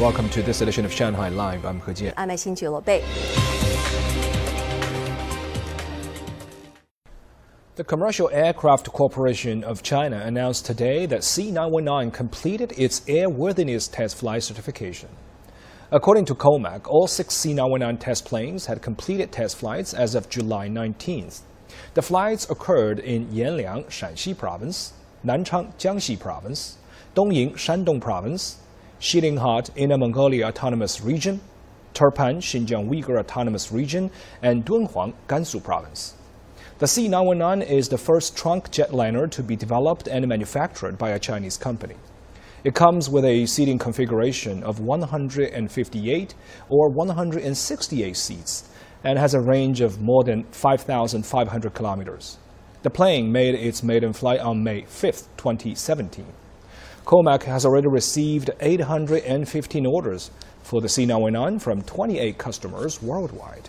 Welcome to this edition of Shanghai Live. I'm He Jian. I'm Xin Bei. The Commercial Aircraft Corporation of China announced today that C919 completed its airworthiness test flight certification. According to COMAC, all six C919 test planes had completed test flights as of July 19th. The flights occurred in Yanliang, Shaanxi Province, Nanchang, Jiangxi Province, Dongying, Shandong Province, Xilinhot, Inner Mongolia Autonomous Region, Turpan, Xinjiang Uyghur Autonomous Region, and Dunhuang, Gansu Province. The C919 is the first trunk jetliner to be developed and manufactured by a Chinese company. It comes with a seating configuration of 158 or 168 seats and has a range of more than 5,500 kilometers. The plane made its maiden flight on May 5, 2017. COMAC has already received 815 orders for the C919 from 28 customers worldwide.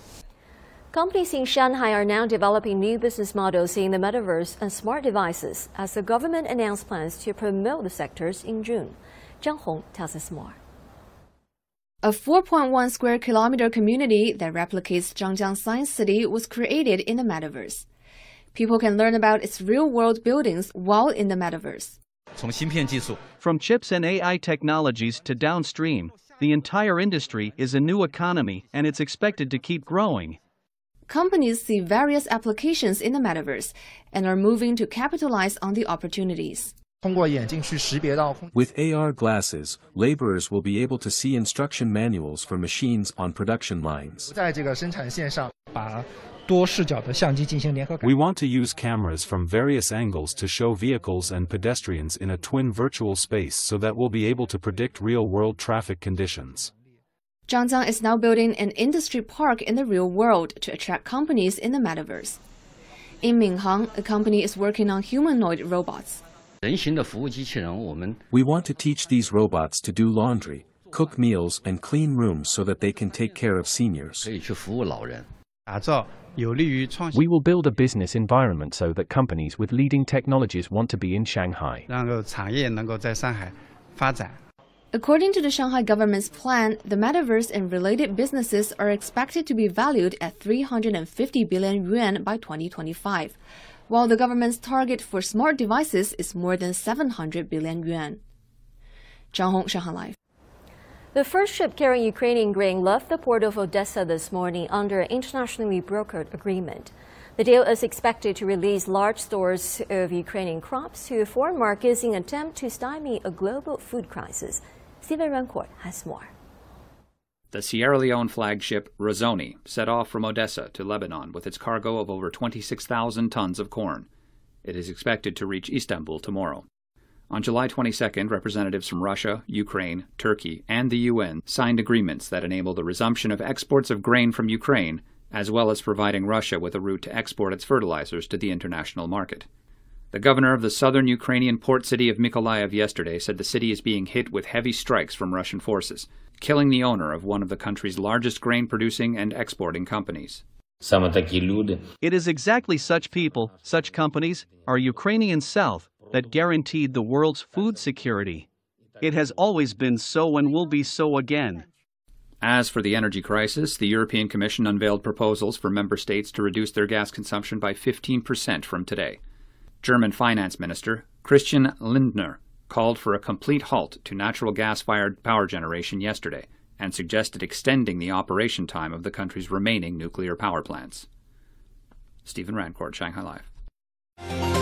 Companies in Shanghai are now developing new business models in the metaverse and smart devices as the government announced plans to promote the sectors in June. Zhang Hong tells us more. A 4.1 square kilometer community that replicates Zhangjiang Science City was created in the metaverse. People can learn about its real world buildings while in the metaverse. From chips and AI technologies to downstream, the entire industry is a new economy and it's expected to keep growing companies see various applications in the metaverse and are moving to capitalize on the opportunities. With AR glasses, laborers will be able to see instruction manuals for machines on production lines. We want to use cameras from various angles to show vehicles and pedestrians in a twin virtual space so that we'll be able to predict real-world traffic conditions. Zhangjiang is now building an industry park in the real world to attract companies in the metaverse. In Minhang, a company is working on humanoid robots. We want to teach these robots to do laundry, cook meals, and clean rooms so that they can take care of seniors. We will build a business environment so that companies with leading technologies want to be in Shanghai. According to the Shanghai government's plan, the metaverse and related businesses are expected to be valued at 350 billion yuan by 2025, while the government's target for smart devices is more than 700 billion yuan. Zhang Hong, Shanghai Live. The first ship carrying Ukrainian grain left the port of Odessa this morning under an internationally brokered agreement. The deal is expected to release large stores of Ukrainian crops to foreign markets in an attempt to stymie a global food crisis. Stephen Rancourt has more. The Sierra Leone flagship Razoni set off from Odessa to Lebanon with its cargo of over 26,000 tons of corn. It is expected to reach Istanbul tomorrow. On July 22nd, representatives from Russia, Ukraine, Turkey, and the UN signed agreements that enable the resumption of exports of grain from Ukraine, as well as providing Russia with a route to export its fertilizers to the international market. The governor of the southern Ukrainian port city of Mykolaiv yesterday said the city is being hit with heavy strikes from Russian forces, killing the owner of one of the country's largest grain producing and exporting companies. It is exactly such people, such companies, our Ukrainian South, that guaranteed the world's food security. It has always been so and will be so again. As for the energy crisis, the European Commission unveiled proposals for member states to reduce their gas consumption by 15% from today. German finance minister Christian Lindner called for a complete halt to natural gas fired power generation yesterday and suggested extending the operation time of the country's remaining nuclear power plants. Stephen Rancourt, Shanghai Live.